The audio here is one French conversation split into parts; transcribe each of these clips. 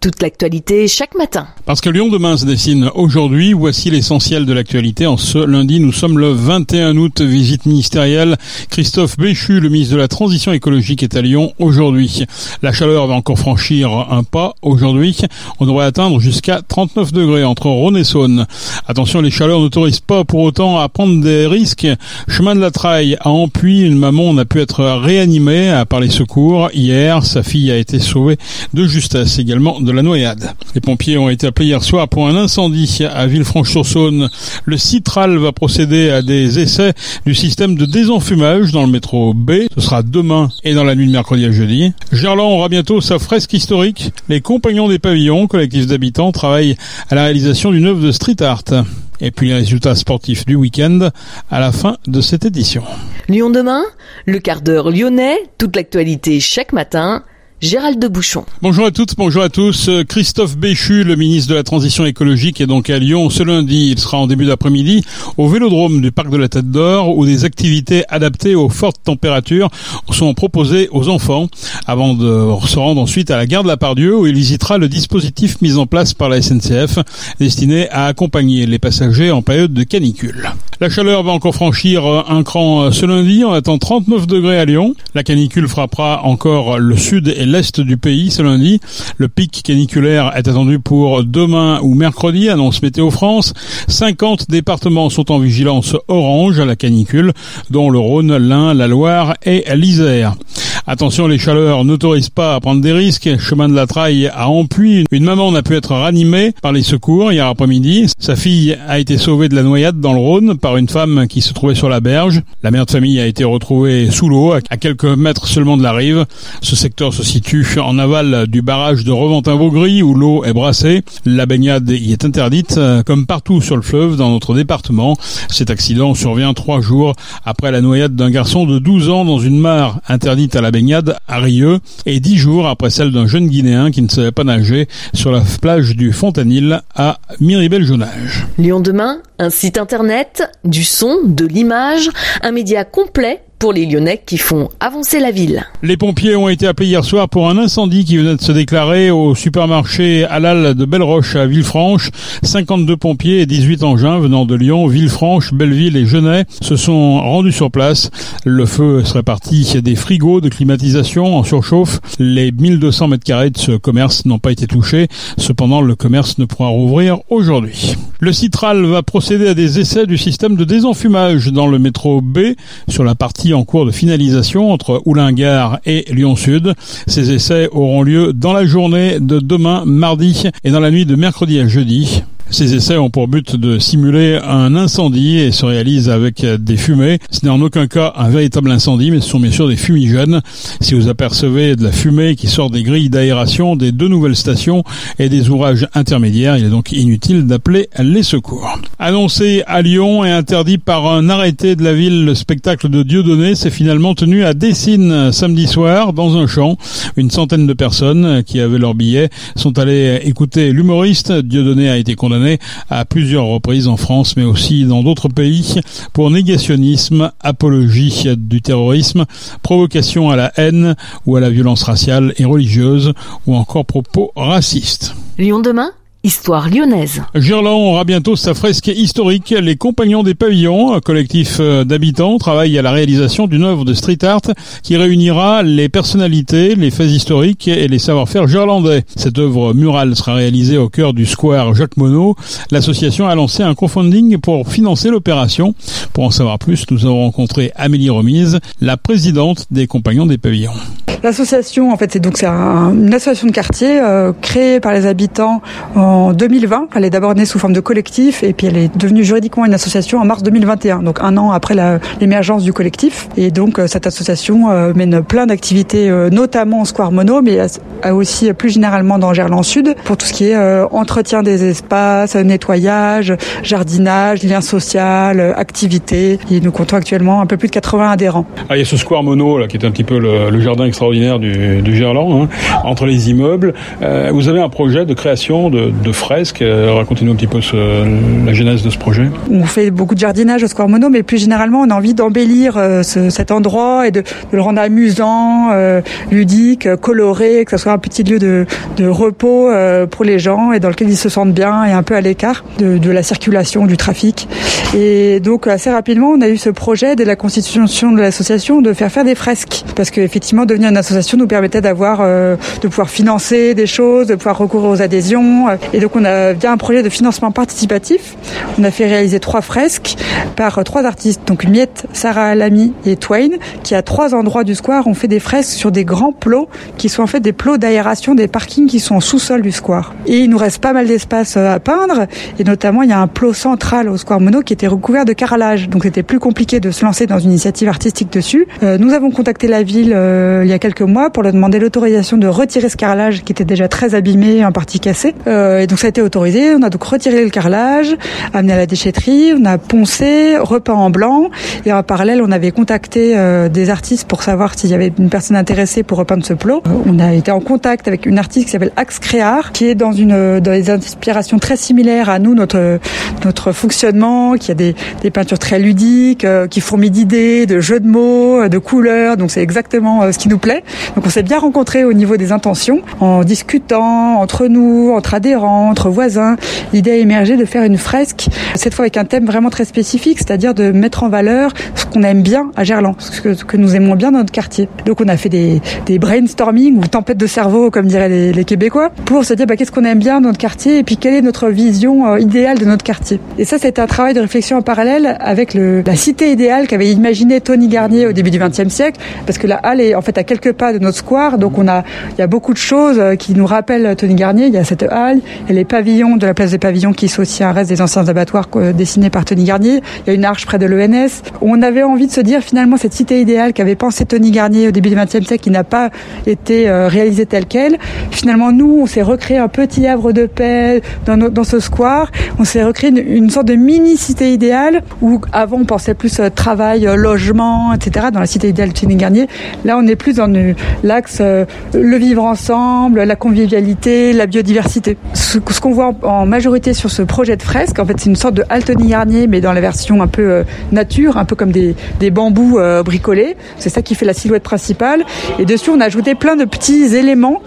toute l'actualité chaque matin. Parce que Lyon demain se dessine aujourd'hui, voici l'essentiel de l'actualité. En ce lundi, nous sommes le 21 août, visite ministérielle. Christophe Béchu, le ministre de la Transition écologique, est à Lyon aujourd'hui. La chaleur va encore franchir un pas aujourd'hui. On devrait atteindre jusqu'à 39 degrés entre Rhône et Saône. Attention, les chaleurs n'autorisent pas pour autant à prendre des risques. Chemin de la Traille à Ampuy, une maman a pu être réanimée par les secours. Hier, sa fille a été sauvée de justesse également de la noyade. Les pompiers ont été appelés hier soir pour un incendie à Villefranche-sur-Saône. Le Citral va procéder à des essais du système de désenfumage dans le métro B. Ce sera demain et dans la nuit de mercredi à jeudi. Gerland aura bientôt sa fresque historique. Les compagnons des pavillons, collectifs d'habitants, travaillent à la réalisation d'une œuvre de street art et puis les résultats sportifs du week-end à la fin de cette édition. Lyon demain, le quart d'heure lyonnais, toute l'actualité chaque matin Gérald de Bouchon. Bonjour à toutes, bonjour à tous. Christophe Béchu, le ministre de la Transition écologique, est donc à Lyon ce lundi. Il sera en début d'après-midi au vélodrome du Parc de la Tête d'Or où des activités adaptées aux fortes températures sont proposées aux enfants avant de se rendre ensuite à la gare de la Pardieu où il visitera le dispositif mis en place par la SNCF destiné à accompagner les passagers en période de canicule. La chaleur va encore franchir un cran ce lundi. On attend 39 degrés à Lyon. La canicule frappera encore le sud et l'est du pays ce lundi. Le pic caniculaire est attendu pour demain ou mercredi, annonce Météo France. 50 départements sont en vigilance orange à la canicule, dont le Rhône, l'Ain, la Loire et l'Isère. Attention, les chaleurs n'autorisent pas à prendre des risques. Chemin de la Traille à Ampuy, une maman n'a pu être ranimée par les secours hier après-midi. Sa fille a été sauvée de la noyade dans le Rhône par une femme qui se trouvait sur la berge. La mère de famille a été retrouvée sous l'eau, à quelques mètres seulement de la rive. Ce secteur se situe en aval du barrage de Reventin-Vaugry où l'eau est brassée. La baignade y est interdite, comme partout sur le fleuve dans notre département. Cet accident survient trois jours après la noyade d'un garçon de 12 ans dans une mare interdite à la baignade à Rieux et dix jours après celle d'un jeune Guinéen qui ne savait pas nager sur la plage du Fontanil à Miribel-Jonage. Lyon demain, un site internet, du son, de l'image, un média complet pour les Lyonnais qui font avancer la ville. Les pompiers ont été appelés hier soir pour un incendie qui venait de se déclarer au supermarché Halal de Belleroche à Villefranche. 52 pompiers et 18 engins venant de Lyon, Villefranche, Belleville et Genève se sont rendus sur place. Le feu serait parti des frigos de climatisation en surchauffe. Les 1200 mètres carrés de ce commerce n'ont pas été touchés. Cependant, le commerce ne pourra rouvrir aujourd'hui. Le Citral va procéder à des essais du système de désenfumage dans le métro B sur la partie en cours de finalisation entre Oulingard et Lyon-Sud. Ces essais auront lieu dans la journée de demain, mardi, et dans la nuit de mercredi à jeudi. Ces essais ont pour but de simuler un incendie et se réalisent avec des fumées. Ce n'est en aucun cas un véritable incendie, mais ce sont bien sûr des fumigènes. Si vous apercevez de la fumée qui sort des grilles d'aération des deux nouvelles stations et des ouvrages intermédiaires, il est donc inutile d'appeler les secours. Annoncé à Lyon et interdit par un arrêté de la ville, le spectacle de Dieudonné s'est finalement tenu à Dessines samedi soir dans un champ. Une centaine de personnes qui avaient leur billet sont allées écouter l'humoriste. Dieudonné a été condamné à plusieurs reprises en France, mais aussi dans d'autres pays, pour négationnisme, apologie du terrorisme, provocation à la haine ou à la violence raciale et religieuse, ou encore propos racistes. Lyon demain? Histoire lyonnaise. Gerland aura bientôt sa fresque historique. Les Compagnons des Pavillons, un collectif euh, d'habitants, travaillent à la réalisation d'une œuvre de street art qui réunira les personnalités, les faits historiques et les savoir-faire gerlandais. Cette œuvre murale sera réalisée au cœur du square Jacques Monod. L'association a lancé un crowdfunding pour financer l'opération. Pour en savoir plus, nous avons rencontré Amélie Remise, la présidente des Compagnons des Pavillons. L'association, en fait, c'est donc c'est une association de quartier euh, créée par les habitants en 2020. Elle est d'abord née sous forme de collectif et puis elle est devenue juridiquement une association en mars 2021, donc un an après l'émergence du collectif. Et donc euh, cette association euh, mène plein d'activités, notamment au Square Mono, mais aussi plus généralement dans Gerland Sud pour tout ce qui est entretien des espaces, nettoyage, jardinage, lien social, activités. Et nous comptons actuellement un peu plus de 80 adhérents. Ah, il y a ce Square Mono là qui est un petit peu le, jardin extraordinaire du Gerland, hein, entre les immeubles. vous avez un projet de création de, de fresques. Racontez-nous un petit peu ce, la genèse de ce projet. On fait beaucoup de jardinage au Square Mono, mais plus généralement, on a envie d'embellir ce, cet endroit et de, de, le rendre amusant, ludique, coloré, que ce soit un petit lieu de, de repos pour les gens et dans lequel ils se sentent bien et un peu à l'écart de, de la circulation, du trafic. Et donc assez rapidement, on a eu ce projet dès la constitution de l'association de faire faire des fresques, parce qu'effectivement, devenir une association nous permettait d'avoir, euh, de pouvoir financer des choses, de pouvoir recourir aux adhésions. Et donc on a bien un projet de financement participatif. On a fait réaliser trois fresques par trois artistes, donc Miette, Sarah Alami et Twain, qui à trois endroits du square ont fait des fresques sur des grands plots qui sont en fait des plots d'aération des parkings qui sont en sous-sol du square. Et il nous reste pas mal d'espace euh, à peindre, et notamment il y a un plot central au square Mono qui était recouvert de carrelage, donc c'était plus compliqué de se lancer dans une initiative artistique dessus. Euh, nous avons contacté la ville euh, il y a quelques mois pour leur demander l'autorisation de retirer ce carrelage qui était déjà très abîmé, en partie cassé. Euh, et donc ça a été autorisé. On a donc retiré le carrelage, amené à la déchetterie, on a poncé, repeint en blanc. Et en parallèle, on avait contacté des artistes pour savoir s'il y avait une personne intéressée pour repeindre ce plot. On a été en contact avec une artiste qui s'appelle Axe Créard, qui est dans une dans des inspirations très similaires à nous, notre notre fonctionnement, qui a des, des peintures très ludiques, qui fourmillent d'idées, de jeux de mots, de couleurs. Donc c'est exactement euh, ce qui nous plaît. Donc on s'est bien rencontrés au niveau des intentions, en discutant entre nous, entre adhérents, entre voisins. L'idée a émergé de faire une fresque, cette fois avec un thème vraiment très spécifique, c'est-à-dire de mettre en valeur ce qu'on aime bien à Gerland, ce que, nous aimons bien dans notre quartier. Donc on a fait des, des brainstorming ou tempêtes de cerveau, comme diraient les, Québécois, pour se dire bah, qu'est-ce qu'on aime bien dans notre quartier et puis quelle est notre vision euh, idéale de notre quartier. Et ça, c'est un travail de réflexion en parallèle avec la cité idéale qu'avait imaginé Tony Garnier au début du XXe siècle, parce que la halle est en fait à quelques pas de notre square, donc il y a beaucoup de choses euh, qui nous rappellent Tony Garnier. Il y a cette halle, les pavillons de la place des pavillons qui sont aussi un reste des anciens abattoirs euh, dessinés par Tony Garnier. Il y a une arche près de l'ENS. On avait envie de se dire finalement cette cité idéale qu'avait pensé Tony Garnier au début du XXe siècle, qui n'a pas été euh, réalisée telle quelle. Finalement, nous, on s'est recréé un petit havre de paix dans, ce square. On s'est recréé une, une, sorte de mini cité idéale où avant on pensait plus travail, logement, etc. Dans la cité idéale de Garnier. Là, on est plus dans l'axe euh, le vivre ensemble, la convivialité, la biodiversité. Ce, qu'on voit en, majorité sur ce projet de fresque, en fait, c'est une sorte de Altony Garnier, mais dans la version un peu euh, nature, un peu comme des, des bambous euh, bricolés. C'est ça qui fait la silhouette principale. Et dessus, on a ajouté plein de petits éléments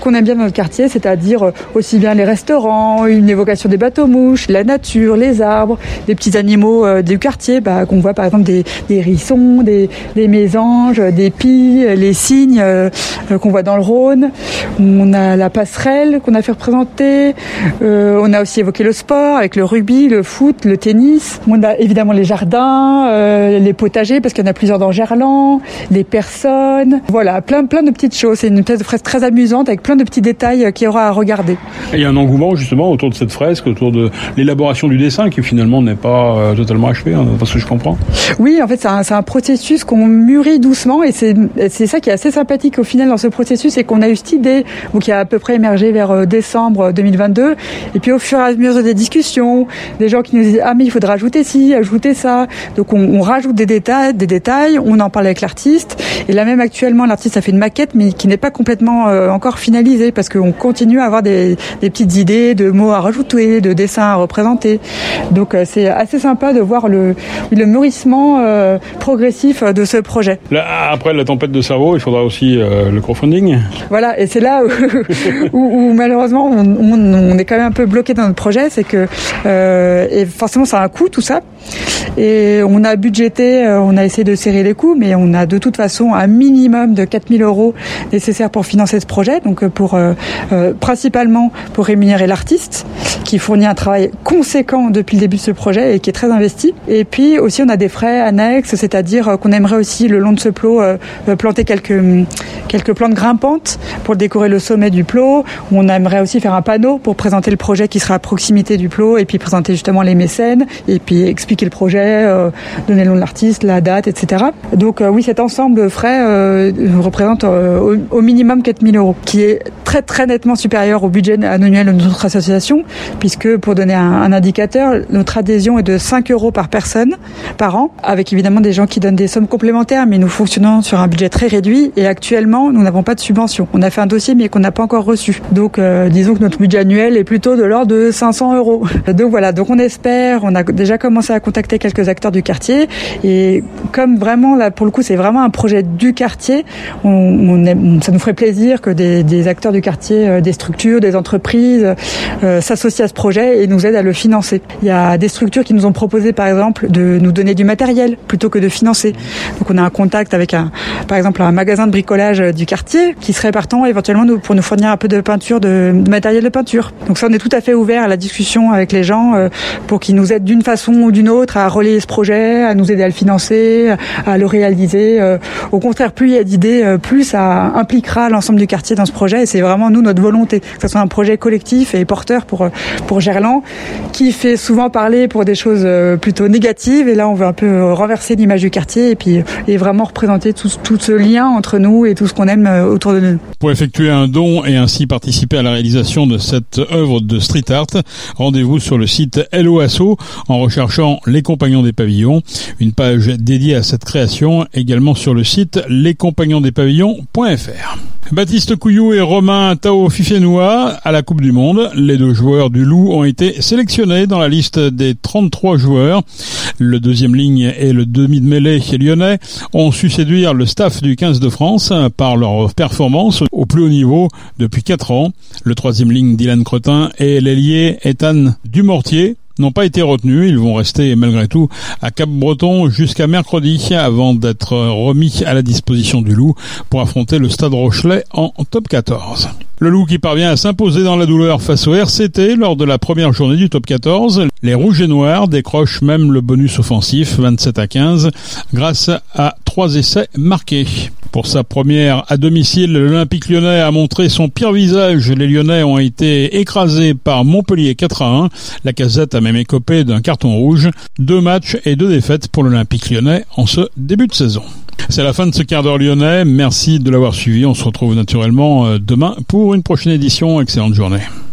qu'on aime bien dans notre quartier, c'est-à-dire aussi bien les restaurants, une évocation des bateaux-mouches, la nature, les arbres, des petits animaux du quartier, bah, qu'on voit par exemple des, des hérissons, des, des mésanges, des pies, les cygnes euh, qu'on voit dans le Rhône. On a la passerelle qu'on a fait représenter. Euh, on a aussi évoqué le sport avec le rugby, le foot, le tennis. On a évidemment les jardins, euh, les potagers parce qu'il y en a plusieurs dans Gerland, les personnes. Voilà, plein plein de petites choses. C'est une pièce de fresque très amusante avec plein de petits détails qu'il y aura à regarder. Et il y a un engouement justement autour de cette fresque, autour de l'élaboration du dessin qui finalement n'est pas totalement achevé, hein, parce que je comprends. Oui, en fait, c'est un, un, processus qu'on mûrit doucement et c'est ça qui est assez sympathique au final dans ce processus, c'est qu'on a eu cette idée qui a à peu près émergé vers euh, décembre 2022 et puis au fur et à mesure des discussions, des gens qui nous disent ah mais il faudra ajouter ci, ajouter ça, donc on, on rajoute des détails, des détails, on en parle avec l'artiste. Et là même actuellement l'artiste a fait une maquette mais qui n'est pas complètement euh, encore finalisée parce qu'on continue à avoir des, des, petites idées de mots à rajouter, de dessins à représenter, donc euh, c'est assez sympa de voir le, le mûrissement progressif de ce projet. Là, après la tempête de cerveau, il faudra aussi euh, le crowdfunding. Voilà, et c'est là où, où, malheureusement on, on, est quand même un peu bloqué dans notre projet, c'est que euh, et forcément ça a un coût tout ça. Et on a budgété, euh, on a essayé de serrer les coûts, mais on a de toute façon un minimum de 4000 euros nécessaires pour financer ce projet. Donc euh, pour principalement pour rémunérer l'artiste qui fournit un travail conséquent depuis le début de ce projet et qui est très investi. Et puis aussi on a des frais annexes, c'est-à-dire qu'on aimerait aussi le long de ce plot planter quelques quelques plantes grimpantes pour décorer le sommet du plot. On aimerait aussi faire un panneau pour présenter le projet qui sera à proximité du plot et puis présenter justement les mécènes et puis expliquer le projet, euh, donner le nom de l'artiste, la date, etc. Donc euh, oui, cet ensemble frais euh, représente au, minimum 4000 euros, qui est très très nettement supérieur au budget annuel de notre association, puisque pour donner un, indicateur, notre adhésion est de 5 euros par personne par an, avec évidemment des gens qui donnent des sommes complémentaires, mais nous fonctionnons sur un budget très réduit et actuellement nous n'avons pas de subvention. On a fait un dossier mais qu'on n'a pas encore reçu. Donc euh, disons que notre budget annuel est plutôt de l'ordre de 500 euros. Donc voilà, donc on espère, on a déjà commencé à contacter quelques acteurs du quartier et comme vraiment là pour le coup c'est vraiment un projet du quartier, on, on ça nous ferait plaisir que des, des acteurs du quartier, euh, des structures, des entreprises euh, s'associent à ce projet et nous aident à le financer. Il y a des structures qui nous ont proposé par exemple de nous donner du matériel plutôt que de financer. Donc on a un contact avec un, par exemple un magasin de bricolage du quartier qui serait partant éventuellement pour nous fournir un peu de peinture, de, matériel de peinture. Donc ça on est tout à fait ouvert à la discussion avec les gens euh, pour qu'ils nous aident d'une façon ou d'une autre à relayer ce projet, à nous aider à le financer, à le réaliser. Au contraire, plus il y a d'idées, plus ça impliquera l'ensemble du quartier dans ce projet et c'est vraiment nous notre volonté que ce soit un projet collectif et porteur pour pour Gerland qui fait souvent parler pour des choses euh, plutôt négatives et là on veut un peu euh, renverser l'image du quartier et puis et vraiment représenter tout, tout ce lien entre nous et tout ce qu'on aime euh, autour de nous. Pour effectuer un don et ainsi participer à la réalisation de cette œuvre de street art, rendez-vous sur le site LOASO en recherchant Les Compagnons des Pavillons, une page dédiée à cette création également sur le site lescompagnonsdespavillons.fr. Baptiste Couillou et Romain Tao Fifenoa à la Coupe du Monde. Les deux joueurs du Loup ont été sélectionnés dans la liste des 33 joueurs. Le deuxième ligne et le demi de mêlée lyonnais ont su séduire le staff du 15 de France par leur performance au plus haut niveau depuis 4 ans. Le troisième ligne Dylan Cretin et l'ailier Ethan Dumortier n'ont pas été retenus. Ils vont rester malgré tout à Cap-Breton jusqu'à mercredi avant d'être remis à la disposition du Loup pour affronter le Stade Rochelet en top 14. Le Loup qui parvient à s'imposer dans la douleur face au RCT lors de la première journée du top 14. Les Rouges et Noirs décrochent même le bonus offensif 27 à 15 grâce à trois essais marqués. Pour sa première à domicile, l'Olympique lyonnais a montré son pire visage. Les Lyonnais ont été écrasés par Montpellier 4 à 1. La casette a même écopé d'un carton rouge. Deux matchs et deux défaites pour l'Olympique lyonnais en ce début de saison. C'est la fin de ce quart d'heure lyonnais. Merci de l'avoir suivi. On se retrouve naturellement euh, demain pour une prochaine édition. Excellente journée.